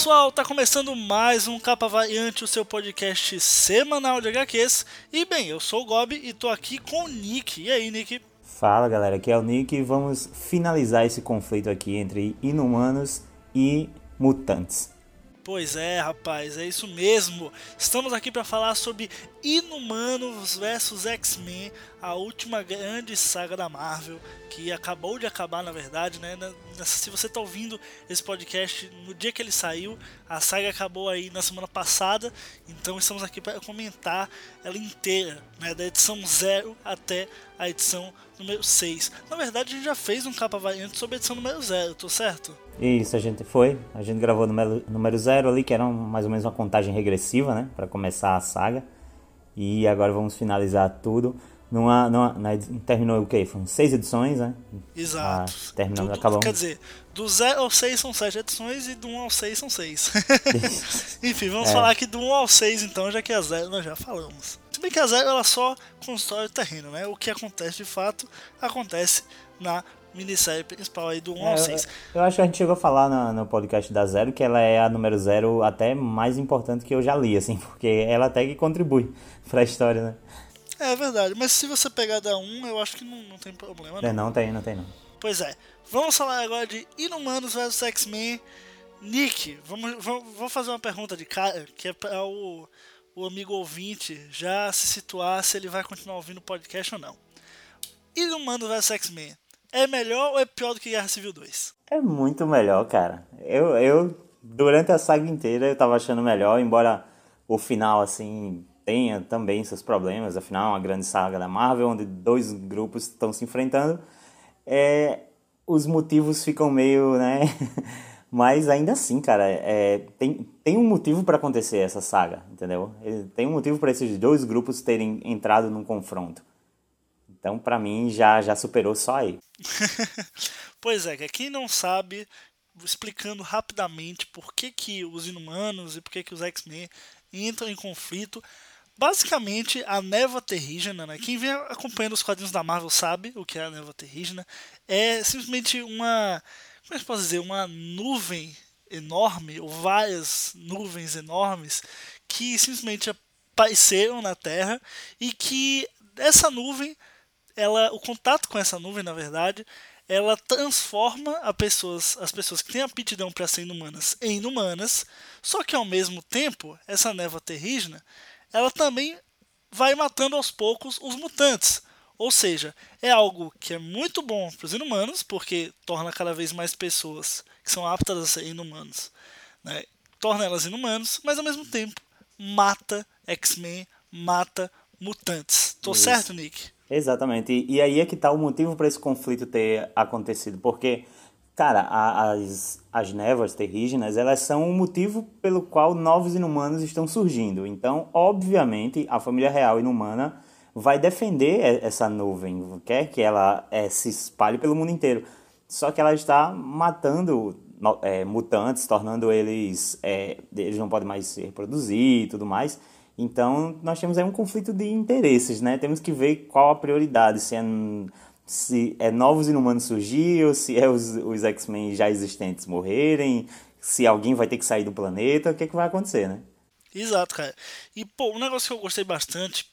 pessoal, tá começando mais um Capa Variante, o seu podcast semanal de HQs. E bem, eu sou o Gob e tô aqui com o Nick. E aí, Nick? Fala galera, aqui é o Nick e vamos finalizar esse conflito aqui entre inumanos e mutantes. Pois é, rapaz, é isso mesmo. Estamos aqui para falar sobre Inumanos vs X-Men, a última grande saga da Marvel, que acabou de acabar, na verdade, né? Se você está ouvindo esse podcast no dia que ele saiu, a saga acabou aí na semana passada, então estamos aqui para comentar ela inteira, né? Da edição 0 até a edição número 6. Na verdade, a gente já fez um capa variante sobre a edição número 0, tô certo? Isso, a gente foi. A gente gravou no número 0 ali, que era mais ou menos uma contagem regressiva, né? Para começar a saga. E agora vamos finalizar tudo. Numa, numa, na, terminou o quê? Foram seis edições, né? Exato. Ah, terminando, acabamos. Quer dizer, do 0 ao 6 são 7 edições e do 1 ao 6 são 6. Enfim, vamos é. falar aqui do 1 ao 6 então, já que a 0 nós já falamos. Se bem que a 0 ela só constrói o terreno, né? O que acontece de fato acontece na minissérie principal aí do 1 é, ao 6. Eu, eu, acho que a gente chegou a falar no, no, podcast da Zero que ela é a número 0 até mais importante que eu já li, assim, porque ela até que contribui pra história, né? É verdade, mas se você pegar da 1, eu acho que não, não tem problema, não. É, não tem, não tem não. Pois é. Vamos falar agora de Inumanos vs X-Men. Nick, vamos, vamos, vamos fazer uma pergunta de cara, que é para o, o amigo ouvinte já se situar se ele vai continuar ouvindo o podcast ou não. Inumanos vs X-Men é melhor ou é pior do que Guerra Civil 2? É muito melhor, cara. Eu, eu durante a saga inteira, eu tava achando melhor, embora o final, assim, tenha também seus problemas. Afinal, é uma grande saga da Marvel, onde dois grupos estão se enfrentando. É, os motivos ficam meio, né? Mas ainda assim, cara, é, tem, tem um motivo para acontecer essa saga, entendeu? Tem um motivo para esses dois grupos terem entrado num confronto. Então, para mim, já, já superou só aí. pois é, quem não sabe, explicando rapidamente por que, que os inumanos e por que, que os X-Men entram em conflito. Basicamente, a névoa terrígena, né? quem vem acompanhando os quadrinhos da Marvel sabe o que é a névoa terrígena. É simplesmente uma. Como é que posso dizer? Uma nuvem enorme, ou várias nuvens enormes, que simplesmente apareceram na Terra e que essa nuvem ela, o contato com essa nuvem, na verdade, ela transforma a pessoas, as pessoas que têm aptidão para ser inumanas em inumanas, só que ao mesmo tempo, essa névoa terrígena, ela também vai matando aos poucos os mutantes. Ou seja, é algo que é muito bom para os inumanos, porque torna cada vez mais pessoas que são aptas a ser inumanos, né? torna elas inumanos, mas ao mesmo tempo mata X-Men, mata mutantes. Tô Isso. certo, Nick? Exatamente. E, e, aí é que está o motivo para esse conflito ter acontecido. Porque, cara, a, as, as névoas terrígenas, elas são o motivo pelo qual novos inumanos estão surgindo. Então, obviamente, a família real inumana vai defender essa nuvem, quer que ela é, se espalhe pelo mundo inteiro. Só que ela está matando é, mutantes, tornando eles. É, eles não podem mais se reproduzir e tudo mais. Então, nós temos aí um conflito de interesses, né? Temos que ver qual a prioridade, se é, se é novos inumanos surgir ou se é os, os X-Men já existentes morrerem, se alguém vai ter que sair do planeta, o que, é que vai acontecer, né? Exato, cara. E, pô, um negócio que eu gostei bastante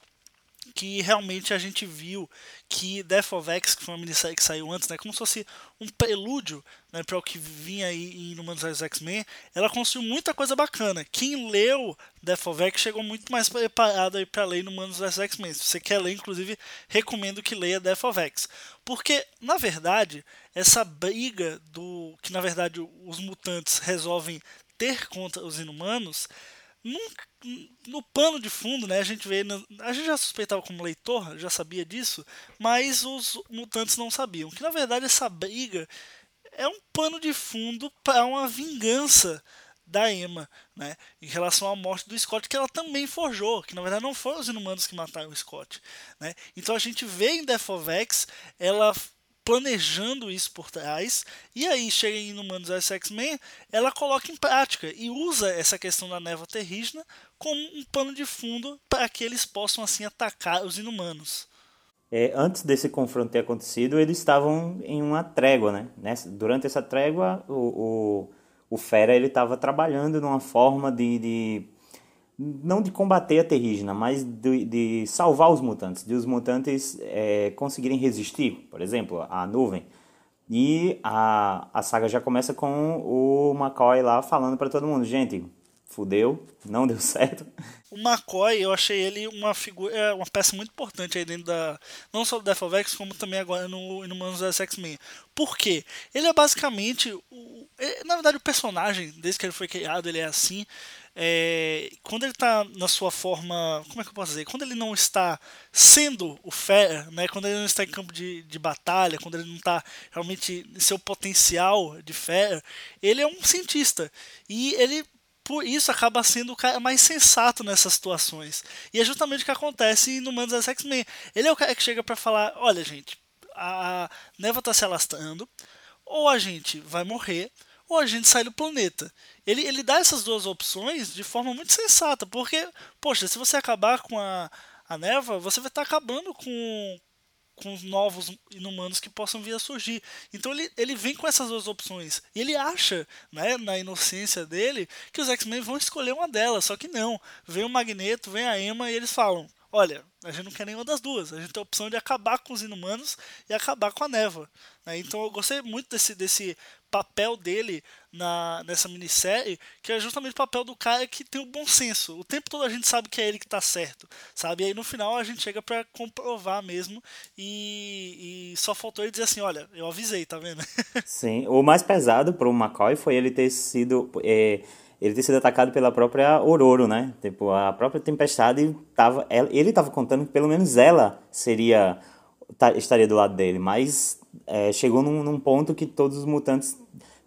que realmente a gente viu que Death of X, que foi uma minissérie que saiu antes, né, como se fosse um prelúdio né, para o que vinha aí em Humanos vs X-Men, ela construiu muita coisa bacana. Quem leu Death of X chegou muito mais preparado para ler no Humanos vs X-Men. Se você quer ler, inclusive, recomendo que leia Death of X. Porque, na verdade, essa briga do que, na verdade, os mutantes resolvem ter contra os inumanos nunca, no pano de fundo, né, a gente vê, a gente já suspeitava como leitor, já sabia disso, mas os mutantes não sabiam que na verdade essa briga é um pano de fundo para uma vingança da Emma, né, em relação à morte do Scott, que ela também forjou, que na verdade não foram os inumanos que mataram o Scott, né? Então a gente vê em Death of X ela planejando isso por trás, e aí chega em Inumanos vs X-Men, ela coloca em prática e usa essa questão da névoa terrígena como um pano de fundo para que eles possam assim atacar os inumanos. É, antes desse confronto ter acontecido, eles estavam em uma trégua, né? Nessa, durante essa trégua, o, o, o Fera ele estava trabalhando numa forma de, de não de combater a terrígena, mas de, de, salvar os mutantes, de os mutantes é, conseguirem resistir, por exemplo, à nuvem. E a, a saga já começa com o McCoy lá falando para todo mundo, gente, fudeu, não deu certo. O McCoy, eu achei ele uma figura, é, uma peça muito importante aí dentro da. Não só do Death of X, como também agora no Inumanos vs X-Men. Por quê? Ele é basicamente. O, é, na verdade, o personagem, desde que ele foi criado, ele é assim. É, quando ele está na sua forma. Como é que eu posso dizer? Quando ele não está sendo o Fera, né? quando ele não está em campo de, de batalha, quando ele não está realmente em seu potencial de Fera, ele é um cientista. E ele por isso acaba sendo o cara mais sensato nessas situações. E é justamente o que acontece no Manos das X-Men. Ele é o cara que chega para falar: olha, gente, a neva está se alastrando, ou a gente vai morrer, ou a gente sai do planeta. Ele, ele dá essas duas opções de forma muito sensata, porque, poxa, se você acabar com a, a neva, você vai estar acabando com, com os novos inumanos que possam vir a surgir. Então ele, ele vem com essas duas opções. E ele acha, né, na inocência dele, que os X-Men vão escolher uma delas. Só que não. Vem o Magneto, vem a Emma e eles falam: olha, a gente não quer nenhuma das duas. A gente tem a opção de acabar com os inumanos e acabar com a neva. Né? Então eu gostei muito desse, desse papel dele na, nessa minissérie, que é justamente o papel do cara que tem o bom senso. O tempo todo a gente sabe que é ele que está certo, sabe? E aí no final a gente chega para comprovar mesmo e, e, só faltou ele dizer assim, olha, eu avisei, tá vendo? Sim, o mais pesado pro McCoy foi ele ter sido... É ele ter sido atacado pela própria Ororo, né? Tipo, a própria Tempestade tava, ele estava contando que pelo menos ela seria estaria do lado dele, mas é, chegou num, num, ponto que todos os mutantes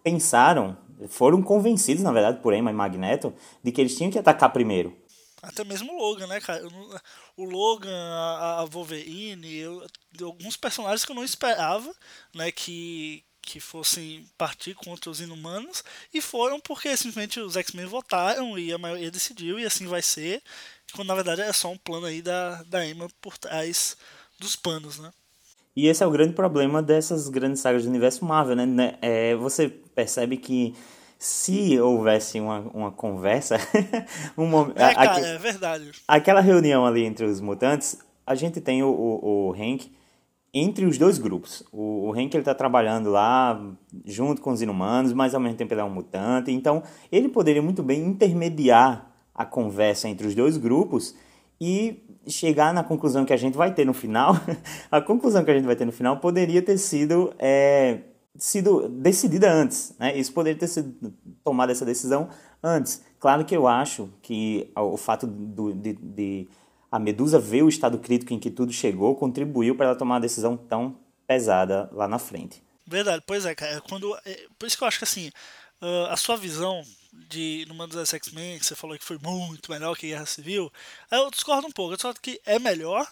pensaram, foram convencidos, na verdade, por Emma e Magneto, de que eles tinham que atacar primeiro. Até mesmo o Logan, né, cara? O Logan, a, a Wolverine, eu, alguns personagens que eu não esperava, né, que, que fossem partir contra os inumanos e foram porque simplesmente os X-Men votaram e a maioria decidiu e assim vai ser, quando na verdade é só um plano aí da, da Emma por trás dos panos, né? E esse é o grande problema dessas grandes sagas do universo Marvel, né? né? É, você percebe que se houvesse uma, uma conversa, um momento, é, cara, é verdade. Aquela reunião ali entre os mutantes, a gente tem o, o, o Hank entre os dois grupos. O, o ele está trabalhando lá junto com os inumanos, mas ao mesmo tempo ele é um mutante. Então ele poderia muito bem intermediar a conversa entre os dois grupos e chegar na conclusão que a gente vai ter no final. a conclusão que a gente vai ter no final poderia ter sido, é, sido decidida antes. Né? Isso poderia ter sido tomada essa decisão antes. Claro que eu acho que o fato do, de, de a Medusa ver o estado crítico em que tudo chegou contribuiu para ela tomar uma decisão tão pesada lá na frente. Verdade, pois é, cara. Quando, é, por isso que eu acho que assim, uh, a sua visão de no dos X-Men, que você falou que foi muito melhor que Guerra Civil, eu discordo um pouco. Eu discordo que é melhor,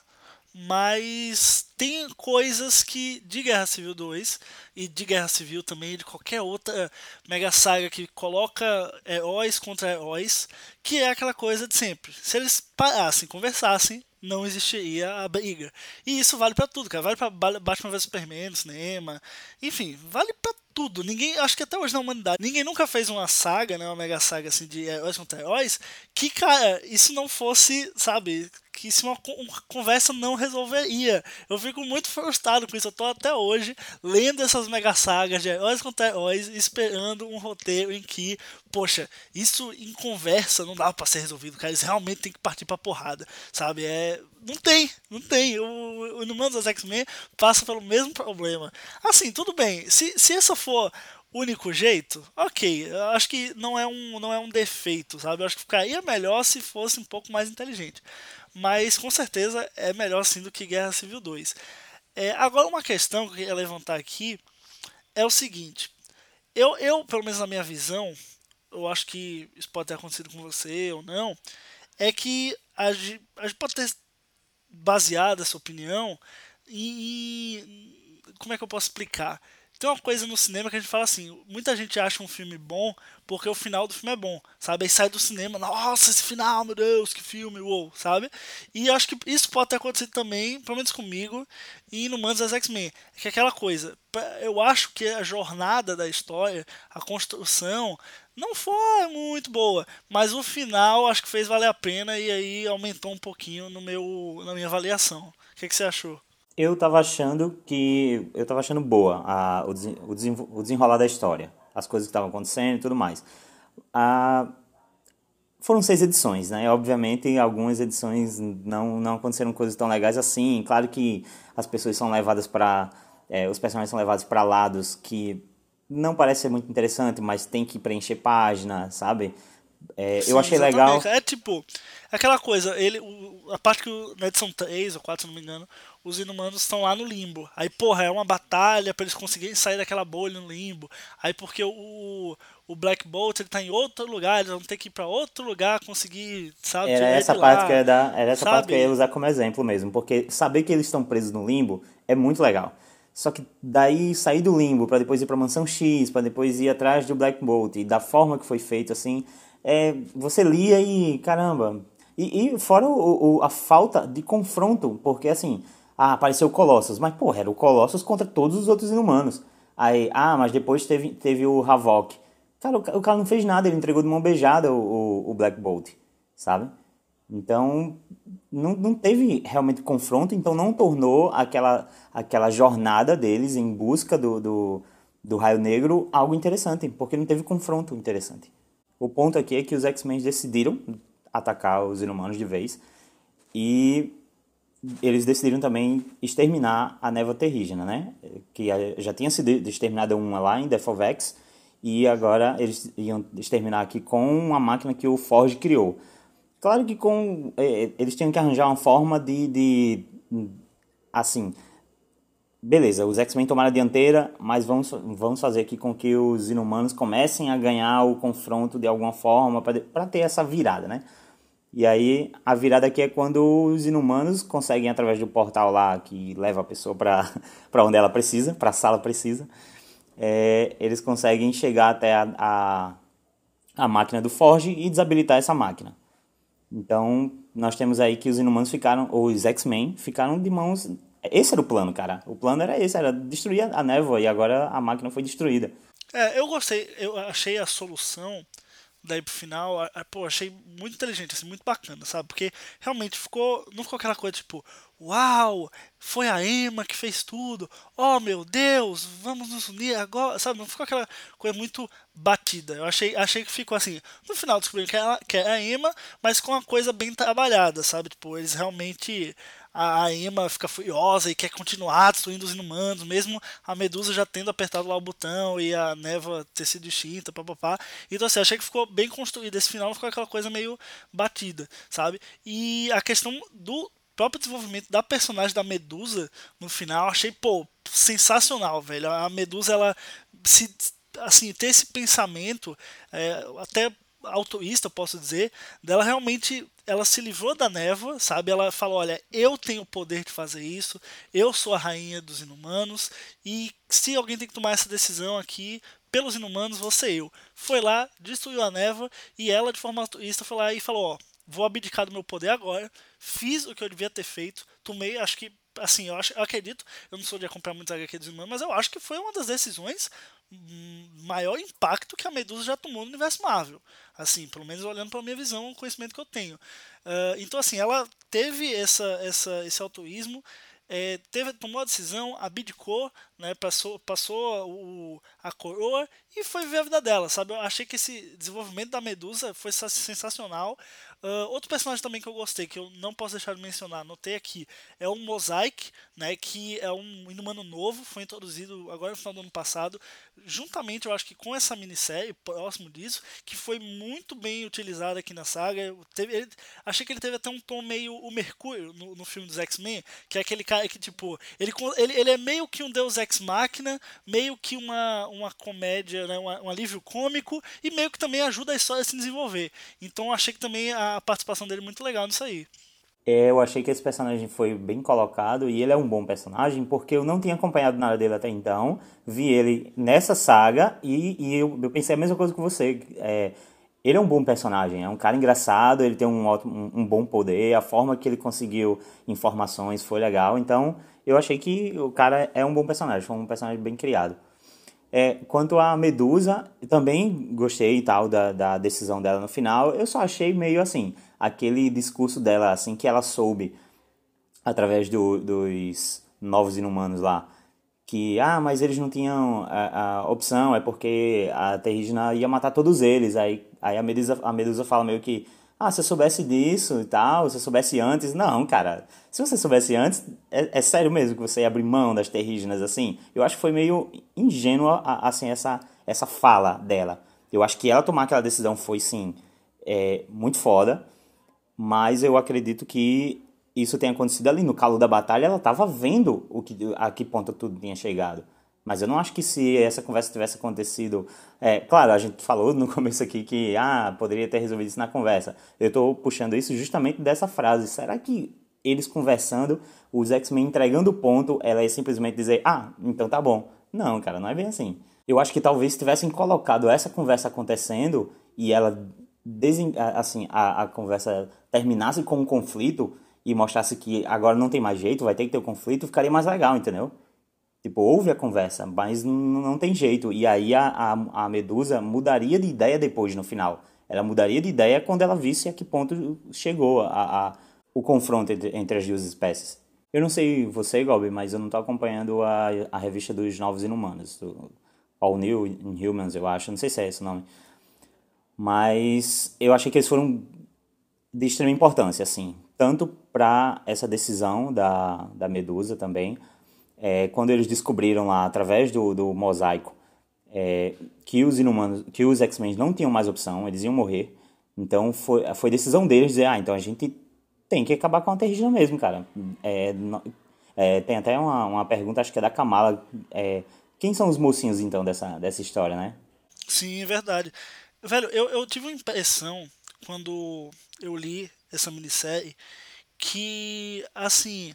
mas tem coisas que de Guerra Civil 2 e de Guerra Civil também, de qualquer outra mega saga que coloca heróis contra heróis, que é aquela coisa de sempre. Se eles parassem, conversassem, não existiria a briga. E isso vale para tudo, cara. Vale para Batman vs Superman cinema. Enfim, vale para tudo. Ninguém, acho que até hoje na humanidade, ninguém nunca fez uma saga, né, uma mega saga assim de heróis contra heróis, que, cara, isso não fosse, sabe, que isso uma, uma conversa não resolveria. Eu fico muito frustrado com isso. Eu tô até hoje lendo essas mega sagas de heróis contra heróis, esperando um roteiro em que, poxa, isso em conversa não dá para ser resolvido, cara. Eles realmente tem que partir pra porrada, sabe? É. Não tem, não tem. O, o Inumanos das X-Men passa pelo mesmo problema. Assim, tudo bem. Se, se essa for único jeito, ok. Eu acho que não é um, não é um defeito, sabe? Eu acho que ficaria melhor se fosse um pouco mais inteligente. Mas com certeza é melhor sim do que Guerra Civil 2. É, agora, uma questão que eu queria levantar aqui é o seguinte: eu, eu, pelo menos na minha visão, eu acho que isso pode ter acontecido com você ou não, é que a gente, a gente pode ter baseado essa opinião em. Como é que eu posso explicar? Tem uma coisa no cinema que a gente fala assim, muita gente acha um filme bom porque o final do filme é bom, sabe? Aí sai do cinema, nossa, esse final, meu Deus, que filme, uou, sabe? E acho que isso pode ter acontecido também, pelo menos comigo, e no Manos das X-Men. É que é aquela coisa, eu acho que a jornada da história, a construção, não foi muito boa, mas o final acho que fez valer a pena e aí aumentou um pouquinho no meu, na minha avaliação. O que, que você achou? Eu tava achando que. Eu tava achando boa a, o, o, o desenrolar da história as coisas que estavam acontecendo e tudo mais. Ah, foram seis edições, né? Obviamente, algumas edições não, não aconteceram coisas tão legais assim. Claro que as pessoas são levadas para. É, os personagens são levados para lados que não parece ser muito interessante, mas tem que preencher página, sabe? É, Sim, eu achei exatamente. legal. É tipo, aquela coisa, ele, a parte que na edição 3 ou 4, se não me engano, os inumanos estão lá no limbo. Aí, porra, é uma batalha para eles conseguirem sair daquela bolha no limbo. Aí, porque o, o Black Bolt ele tá em outro lugar, eles vão ter que ir para outro lugar conseguir, sabe? Era essa parte lá, que eu ia dar, era essa sabe? parte que eu ia usar como exemplo mesmo, porque saber que eles estão presos no limbo é muito legal. Só que daí sair do limbo para depois ir para mansão X, para depois ir atrás do Black Bolt e da forma que foi feito assim, é, você lia e caramba. E, e fora o, o, a falta de confronto, porque assim, ah, apareceu o Colossus. Mas, porra, era o Colossus contra todos os outros inumanos. Aí, ah, mas depois teve, teve o Havok. Cara, o, o cara não fez nada, ele entregou de mão beijada o, o, Black Bolt, sabe? Então, não, não teve realmente confronto, então não tornou aquela, aquela jornada deles em busca do, do, do Raio Negro algo interessante, porque não teve confronto interessante. O ponto aqui é que os X-Men decidiram atacar os inumanos de vez e eles decidiram também exterminar a névoa terrígena, né? Que já tinha sido exterminada uma lá em Defovex e agora eles iam exterminar aqui com uma máquina que o Forge criou. Claro que com é, eles tinham que arranjar uma forma de, de assim, beleza, os X-Men tomaram a dianteira, mas vamos, vamos fazer aqui com que os inumanos comecem a ganhar o confronto de alguma forma para ter essa virada, né? E aí a virada aqui é quando os inumanos conseguem, através do portal lá que leva a pessoa para onde ela precisa, para a sala precisa, é, eles conseguem chegar até a, a, a máquina do Forge e desabilitar essa máquina. Então nós temos aí que os inumanos ficaram, ou os X-Men, ficaram de mãos. Esse era o plano, cara. O plano era esse, era destruir a névoa e agora a máquina foi destruída. É, eu gostei, eu achei a solução daí pro final, pô, achei muito inteligente, assim, muito bacana, sabe? Porque realmente ficou, não ficou aquela coisa tipo, uau, foi a Emma que fez tudo, oh meu Deus, vamos nos unir agora, sabe? Não ficou aquela coisa muito batida. Eu achei, achei que ficou assim, no final descobriram que é, que é a Emma, mas com uma coisa bem trabalhada, sabe? Tipo, eles realmente a Emma fica furiosa e quer continuar destruindo os inumanos, mesmo a Medusa já tendo apertado lá o botão e a névoa ter sido extinta, papapá. Então, assim, achei que ficou bem construído. Esse final ficou aquela coisa meio batida, sabe? E a questão do próprio desenvolvimento da personagem da Medusa no final, achei, pô, sensacional, velho. A Medusa, ela se assim, ter esse pensamento, é, até autoísta, posso dizer, dela realmente ela se livrou da névoa, sabe? Ela falou: Olha, eu tenho o poder de fazer isso, eu sou a rainha dos inumanos, e se alguém tem que tomar essa decisão aqui, pelos inumanos, ser eu. Foi lá, destruiu a névoa, e ela, de forma altruísta, foi lá e falou: Ó, vou abdicar do meu poder agora, fiz o que eu devia ter feito, tomei, acho que, assim, eu, acho, eu acredito, eu não sou de acompanhar muito HQ dos mas eu acho que foi uma das decisões maior impacto que a Medusa já tomou no universo Marvel. Assim, pelo menos olhando para minha visão, o conhecimento que eu tenho. Uh, então, assim, ela teve essa, essa, esse altruísmo, é, teve, tomou a decisão, abdicou, né, passou, passou o, a coroa e foi viver a vida dela, sabe? Eu achei que esse desenvolvimento da Medusa foi sensacional. Uh, outro personagem também que eu gostei, que eu não posso deixar de mencionar, notei aqui, é o Mosaic, né, que é um inumano novo, foi introduzido agora no final do ano passado, juntamente eu acho que com essa minissérie, próximo disso, que foi muito bem utilizado aqui na saga. Teve, ele, achei que ele teve até um tom meio o Mercúrio no, no filme dos X-Men, que é aquele cara que, tipo, ele, ele, ele é meio que um Deus Ex Machina, meio que uma, uma comédia, né, um, um alívio cômico, e meio que também ajuda a história a se desenvolver. Então achei que também a a participação dele muito legal nisso aí. É, eu achei que esse personagem foi bem colocado e ele é um bom personagem porque eu não tinha acompanhado nada dele até então. Vi ele nessa saga e, e eu, eu, pensei a mesma coisa que você. É, ele é um bom personagem, é um cara engraçado, ele tem um, um, um, bom poder, a forma que ele conseguiu informações foi legal. Então eu achei que o cara é um bom personagem, foi um personagem bem criado. É, quanto a Medusa, também gostei e tal da, da decisão dela no final. Eu só achei meio assim, aquele discurso dela, assim, que ela soube através do, dos novos inumanos lá, que, ah, mas eles não tinham a, a opção, é porque a Terrigina ia matar todos eles. Aí, aí a, Medusa, a Medusa fala meio que, ah, se eu soubesse disso e tal, se eu soubesse antes. Não, cara, se você soubesse antes, é, é sério mesmo que você ia abrir mão das terrígenas assim? Eu acho que foi meio ingênua, assim, essa, essa fala dela. Eu acho que ela tomar aquela decisão foi, sim, é, muito foda, mas eu acredito que isso tenha acontecido ali no calo da batalha, ela estava vendo o que, a que ponto tudo tinha chegado. Mas eu não acho que se essa conversa tivesse acontecido. É, claro, a gente falou no começo aqui que ah, poderia ter resolvido isso na conversa. Eu estou puxando isso justamente dessa frase. Será que eles conversando, os X-Men entregando o ponto, ela ia simplesmente dizer, ah, então tá bom. Não, cara, não é bem assim. Eu acho que talvez tivessem colocado essa conversa acontecendo e ela, assim, a, a conversa terminasse com um conflito e mostrasse que agora não tem mais jeito, vai ter que ter o um conflito, ficaria mais legal, entendeu? Tipo, houve a conversa, mas não tem jeito. E aí a, a, a, Medusa mudaria de ideia depois, no final. Ela mudaria de ideia quando ela visse a que ponto chegou a, a o confronto entre, entre, as duas espécies. Eu não sei você, Gobi, mas eu não estou acompanhando a, a revista dos Novos Inumanos. Do All New Inhumans, eu acho. Não sei se é esse o nome. Mas eu achei que eles foram de extrema importância, assim. Tanto para essa decisão da, da Medusa também, é, quando eles descobriram lá, através do, do mosaico, é, que os inumanos, que os X-Men não tinham mais opção, eles iam morrer. Então foi, foi decisão deles dizer, ah, então a gente tem que acabar com a Terrigina mesmo, cara. É, é, tem até uma, uma pergunta, acho que é da Kamala. É, quem são os mocinhos, então, dessa, dessa história, né? Sim, é verdade. Velho, eu, eu tive uma impressão, quando eu li essa minissérie, que, assim,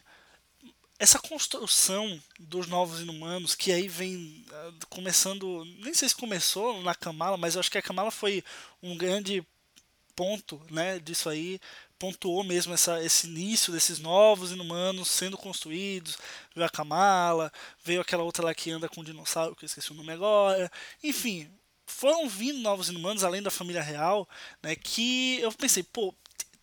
essa construção dos novos inumanos, que aí vem ah, começando. Nem sei se começou na Kamala, mas eu acho que a Kamala foi um grande ponto né, disso aí. Pontuou mesmo essa, esse início desses novos inumanos sendo construídos. Veio a Kamala, veio aquela outra lá que anda com o dinossauro, que eu esqueci o nome agora. Enfim, foram vindo novos inumanos, além da família real, né, que eu pensei, pô,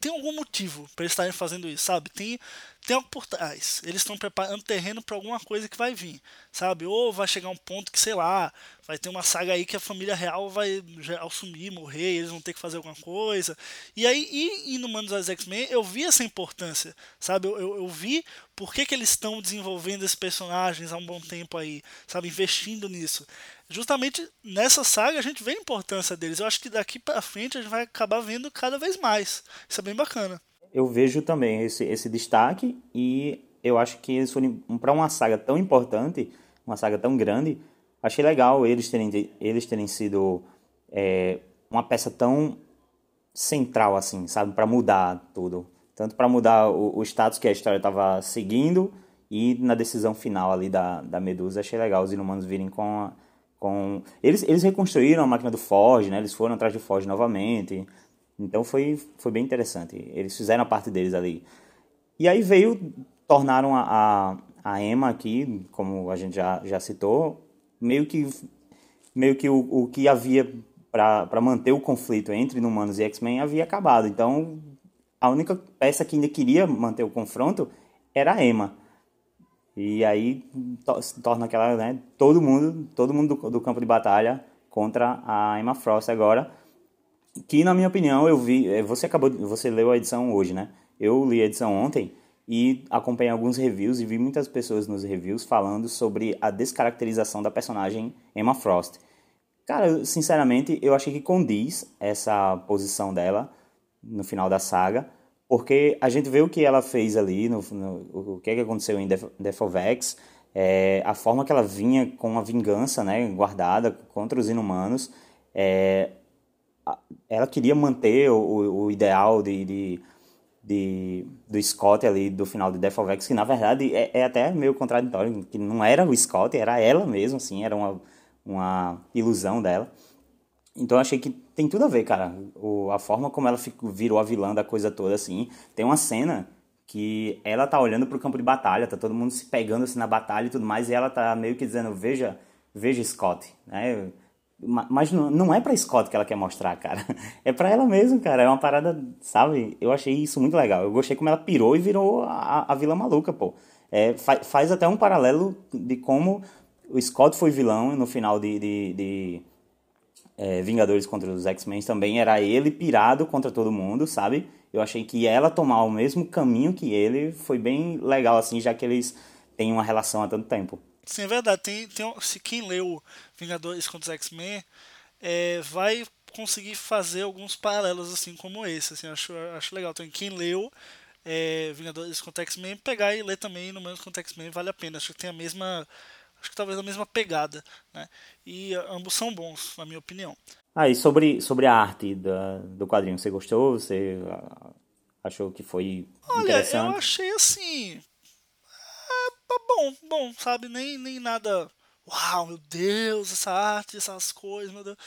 tem algum motivo para eles estarem fazendo isso, sabe? Tem, tem algo por trás. Eles estão preparando terreno para alguma coisa que vai vir, sabe? Ou vai chegar um ponto que, sei lá, vai ter uma saga aí que a família real vai geral sumir, morrer, eles vão ter que fazer alguma coisa. E aí, e, e no Manos das X-Men, eu vi essa importância, sabe? Eu, eu, eu vi por que, que eles estão desenvolvendo esses personagens há um bom tempo aí, sabe? Investindo nisso justamente nessa saga a gente vê a importância deles. Eu acho que daqui para frente a gente vai acabar vendo cada vez mais. Isso é bem bacana. Eu vejo também esse, esse destaque e eu acho que eles foram para uma saga tão importante, uma saga tão grande, achei legal eles terem, eles terem sido é, uma peça tão central assim, sabe, para mudar tudo. Tanto para mudar o, o status que a história estava seguindo e na decisão final ali da, da Medusa, achei legal os inumanos virem com a, com eles, eles reconstruíram a máquina do Forge, né? Eles foram atrás do Forge novamente. Então foi, foi bem interessante. Eles fizeram a parte deles ali. E aí veio, tornaram a, a, a Emma aqui, como a gente já, já citou, meio que, meio que o, o que havia para manter o conflito entre humanos e X-Men havia acabado. Então a única peça que ainda queria manter o confronto era a Emma. E aí se torna aquela, né, todo mundo, todo mundo do, do, campo de batalha contra a Emma Frost agora, que na minha opinião eu vi, é, você acabou, você leu a edição hoje, né? Eu li a edição ontem e acompanhei alguns reviews e vi muitas pessoas nos reviews falando sobre a descaracterização da personagem Emma Frost. Cara, sinceramente, eu achei que condiz essa posição dela no final da saga porque a gente vê o que ela fez ali, no, no o que, é que aconteceu em Defovex, é, a forma que ela vinha com a vingança né, guardada contra os inumanos. É, ela queria manter o, o ideal de, de, de, do Scott ali do final de Death que na verdade é, é, até meio contraditório, que não era o Scott, era ela mesmo, assim, era uma, uma ilusão dela. Então eu achei que tem tudo a ver, cara. O, a forma como ela ficou, virou a vilã da coisa toda, assim. Tem uma cena que ela tá olhando pro campo de batalha, tá todo mundo se pegando assim na batalha e tudo mais, e ela tá meio que dizendo, veja, veja Scott, né? Mas não é pra Scott que ela quer mostrar, cara. É pra ela mesmo, cara. É uma parada, sabe? Eu achei isso muito legal. Eu gostei como ela pirou e virou a, a vilã maluca, pô. É, faz, faz até um paralelo de como o Scott foi vilão no final de, de, de é, Vingadores contra os X-Men também. Era ele pirado contra todo mundo, sabe? Eu achei que ela tomar o mesmo caminho que ele foi bem legal, assim, já que eles têm uma relação há tanto tempo. Sim, é verdade. Tem, tem, se quem leu Vingadores contra os X-Men é, vai conseguir fazer alguns paralelos assim como esse. Assim, acho, acho legal. Então, quem leu é, Vingadores contra X-Men, pegar e ler também no mesmo contra X-Men vale a pena. Acho que tem a mesma. Acho que talvez a mesma pegada. Né? E ambos são bons, na minha opinião. Ah, e sobre, sobre a arte da, do quadrinho, você gostou? Você achou que foi Olha, interessante? eu achei assim. É, bom, bom, sabe? Nem, nem nada. Uau, meu Deus, essa arte, essas coisas, meu Deus.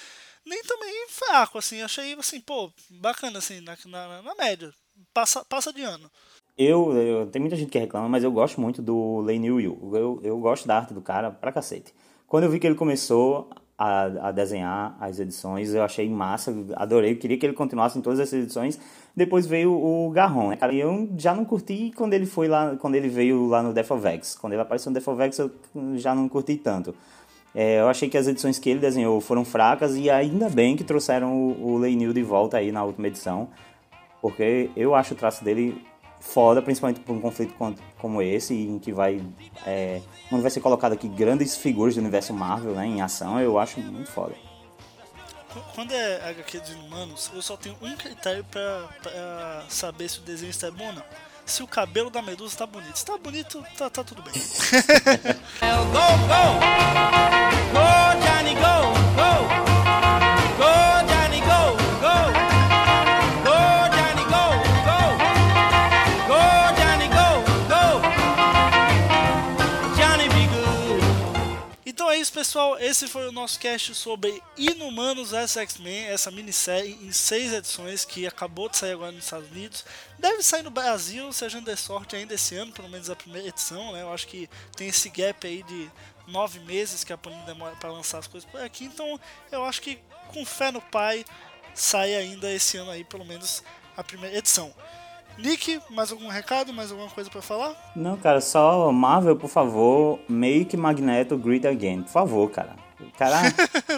Nem também fraco, assim. Achei, assim, pô, bacana, assim, na, na, na média. Passa, passa de ano. Eu, eu, tem muita gente que reclama, mas eu gosto muito do Lane Yu. Eu, eu gosto da arte do cara pra cacete. Quando eu vi que ele começou a, a, desenhar as edições. Eu achei massa, adorei. Queria que ele continuasse em todas essas edições. Depois veio o Garron, né, cara? E eu já não curti quando ele foi lá, quando ele veio lá no Death of X. Quando ele apareceu no Death of X, eu já não curti tanto. É, eu achei que as edições que ele desenhou foram fracas e ainda bem que trouxeram o, o Leinil de volta aí na última edição. Porque eu acho o traço dele foda, principalmente por um conflito como esse, em que vai. É, onde vai ser colocado aqui grandes figuras do universo Marvel né, em ação, eu acho muito foda. Quando é HQ de humanos, eu só tenho um critério pra, pra saber se o desenho está bom ou não. Se o cabelo da Medusa está bonito. Se está bonito, tá, tá tudo bem. go, go! Go, Johnny, go! Go! Pessoal, esse foi o nosso cast sobre Inumanos vs X-Men, essa minissérie em seis edições que acabou de sair agora nos Estados Unidos. Deve sair no Brasil, se a gente der sorte ainda esse ano, pelo menos a primeira edição, né? Eu acho que tem esse gap aí de nove meses que a Panini demora para lançar as coisas por aqui, então eu acho que com fé no pai sai ainda esse ano aí, pelo menos a primeira edição. Nick, mais algum recado, mais alguma coisa para falar? Não, cara, só Marvel, por favor, make Magneto great again, por favor, cara. Cara,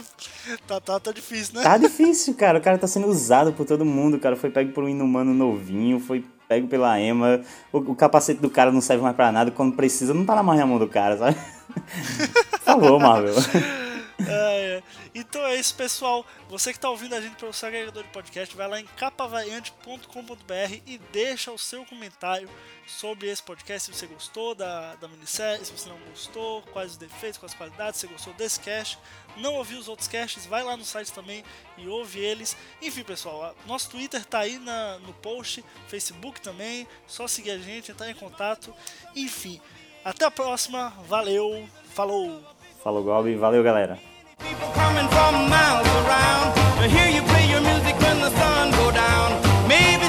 tá, tá, tá difícil, né? Tá difícil, cara. O cara tá sendo usado por todo mundo, cara. Foi pego por um inumano novinho, foi pego pela Emma. O, o capacete do cara não serve mais pra nada. Quando precisa, não tá na mão do cara, sabe? por favor, Marvel. É, é. Então é isso, pessoal. Você que está ouvindo a gente pelo seu agregador de podcast, vai lá em capavariante.com.br e deixa o seu comentário sobre esse podcast. Se você gostou da, da minissérie, se você não gostou, quais os defeitos, quais as qualidades, se você gostou desse cast, não ouviu os outros casts, vai lá no site também e ouve eles. Enfim, pessoal, nosso Twitter tá aí na, no post, Facebook também, só seguir a gente, entrar em contato. Enfim, até a próxima, valeu, falou! Falou, Gobi, valeu, galera! People coming from miles around to hear you play your music when the sun go down. Maybe